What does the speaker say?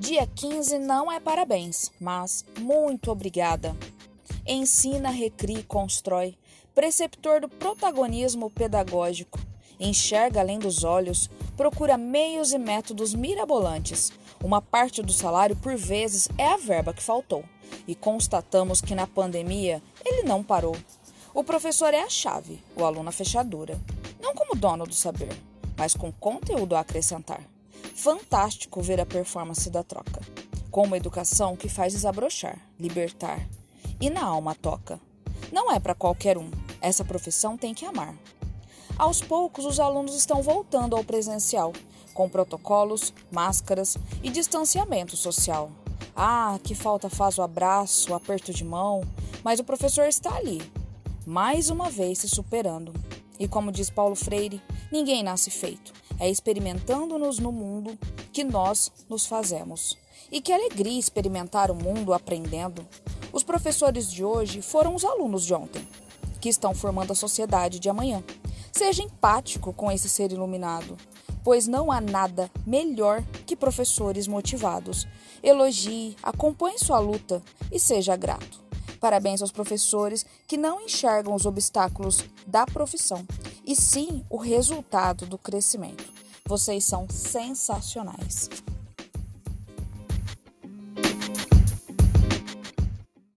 Dia 15 não é parabéns, mas muito obrigada. Ensina, recria e constrói, preceptor do protagonismo pedagógico. Enxerga além dos olhos, procura meios e métodos mirabolantes. Uma parte do salário, por vezes, é a verba que faltou. E constatamos que na pandemia ele não parou. O professor é a chave, o aluno a fechadura. Não como dono do saber, mas com conteúdo a acrescentar. Fantástico ver a performance da troca. Com uma educação que faz desabrochar, libertar. E na alma toca. Não é para qualquer um. Essa profissão tem que amar. Aos poucos, os alunos estão voltando ao presencial, com protocolos, máscaras e distanciamento social. Ah, que falta faz o abraço, o aperto de mão, mas o professor está ali, mais uma vez se superando. E como diz Paulo Freire, ninguém nasce feito. É experimentando-nos no mundo que nós nos fazemos. E que alegria experimentar o mundo aprendendo. Os professores de hoje foram os alunos de ontem, que estão formando a sociedade de amanhã. Seja empático com esse ser iluminado, pois não há nada melhor que professores motivados. Elogie, acompanhe sua luta e seja grato. Parabéns aos professores que não enxergam os obstáculos da profissão, e sim o resultado do crescimento. Vocês são sensacionais.